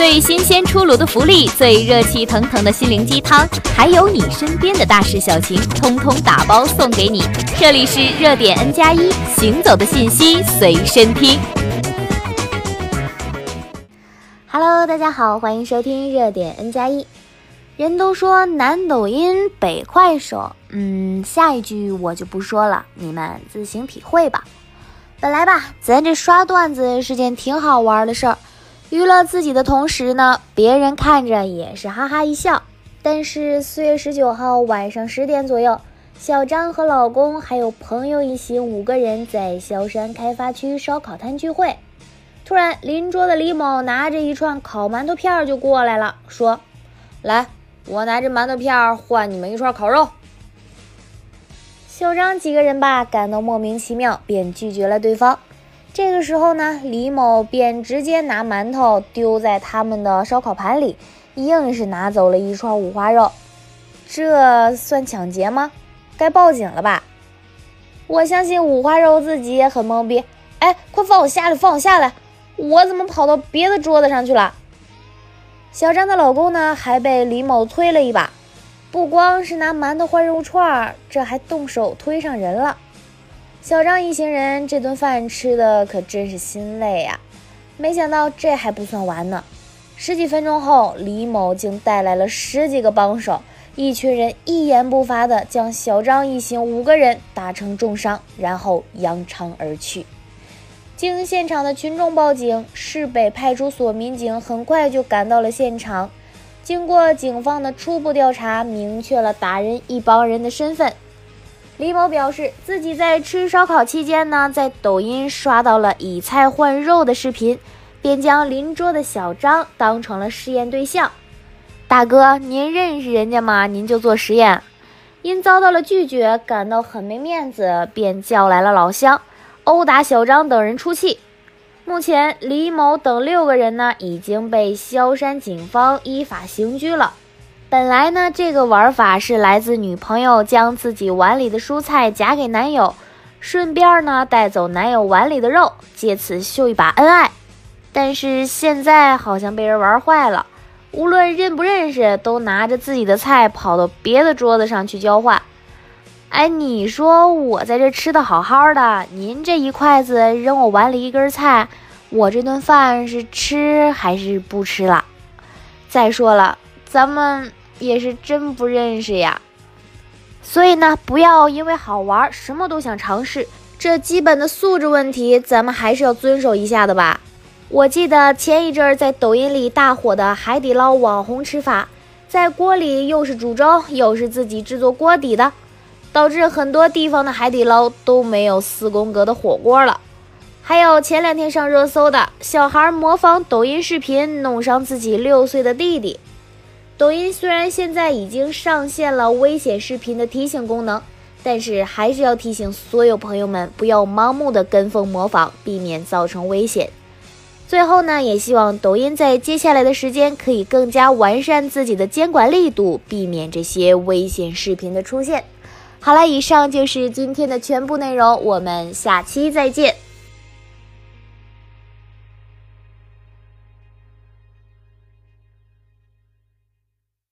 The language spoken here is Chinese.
最新鲜出炉的福利，最热气腾腾的心灵鸡汤，还有你身边的大事小情，通通打包送给你。这里是热点 N 加一，行走的信息随身听。Hello，大家好，欢迎收听热点 N 加一。人都说南抖音北快手，嗯，下一句我就不说了，你们自行体会吧。本来吧，咱这刷段子是件挺好玩的事儿，娱乐自己的同时呢，别人看着也是哈哈一笑。但是四月十九号晚上十点左右，小张和老公还有朋友一行五个人在萧山开发区烧烤摊聚会。突然，邻桌的李某拿着一串烤馒头片就过来了，说：“来，我拿着馒头片换你们一串烤肉。”小张几个人吧感到莫名其妙，便拒绝了对方。这个时候呢，李某便直接拿馒头丢在他们的烧烤盘里，硬是拿走了一串五花肉。这算抢劫吗？该报警了吧？我相信五花肉自己也很懵逼。哎，快放我下来，放我下来！我怎么跑到别的桌子上去了？小张的老公呢，还被李某推了一把，不光是拿馒头换肉串，这还动手推上人了。小张一行人这顿饭吃的可真是心累呀！没想到这还不算完呢，十几分钟后，李某竟带来了十几个帮手，一群人一言不发的将小张一行五个人打成重伤，然后扬长而去。经现场的群众报警，市北派出所民警很快就赶到了现场。经过警方的初步调查，明确了打人一帮人的身份。李某表示，自己在吃烧烤期间呢，在抖音刷到了以菜换肉的视频，便将邻桌的小张当成了试验对象。大哥，您认识人家吗？您就做实验。因遭到了拒绝，感到很没面子，便叫来了老乡。殴打小张等人出气，目前李某等六个人呢已经被萧山警方依法刑拘了。本来呢，这个玩法是来自女朋友将自己碗里的蔬菜夹给男友，顺便呢带走男友碗里的肉，借此秀一把恩爱。但是现在好像被人玩坏了，无论认不认识，都拿着自己的菜跑到别的桌子上去交换。哎，你说我在这吃的好好的，您这一筷子扔我碗里一根菜，我这顿饭是吃还是不吃了？再说了，咱们也是真不认识呀。所以呢，不要因为好玩什么都想尝试，这基本的素质问题，咱们还是要遵守一下的吧。我记得前一阵儿在抖音里大火的海底捞网红吃法，在锅里又是煮粥，又是自己制作锅底的。导致很多地方的海底捞都没有四宫格的火锅了。还有前两天上热搜的小孩模仿抖音视频弄伤自己六岁的弟弟。抖音虽然现在已经上线了危险视频的提醒功能，但是还是要提醒所有朋友们不要盲目的跟风模仿，避免造成危险。最后呢，也希望抖音在接下来的时间可以更加完善自己的监管力度，避免这些危险视频的出现。好了，以上就是今天的全部内容，我们下期再见。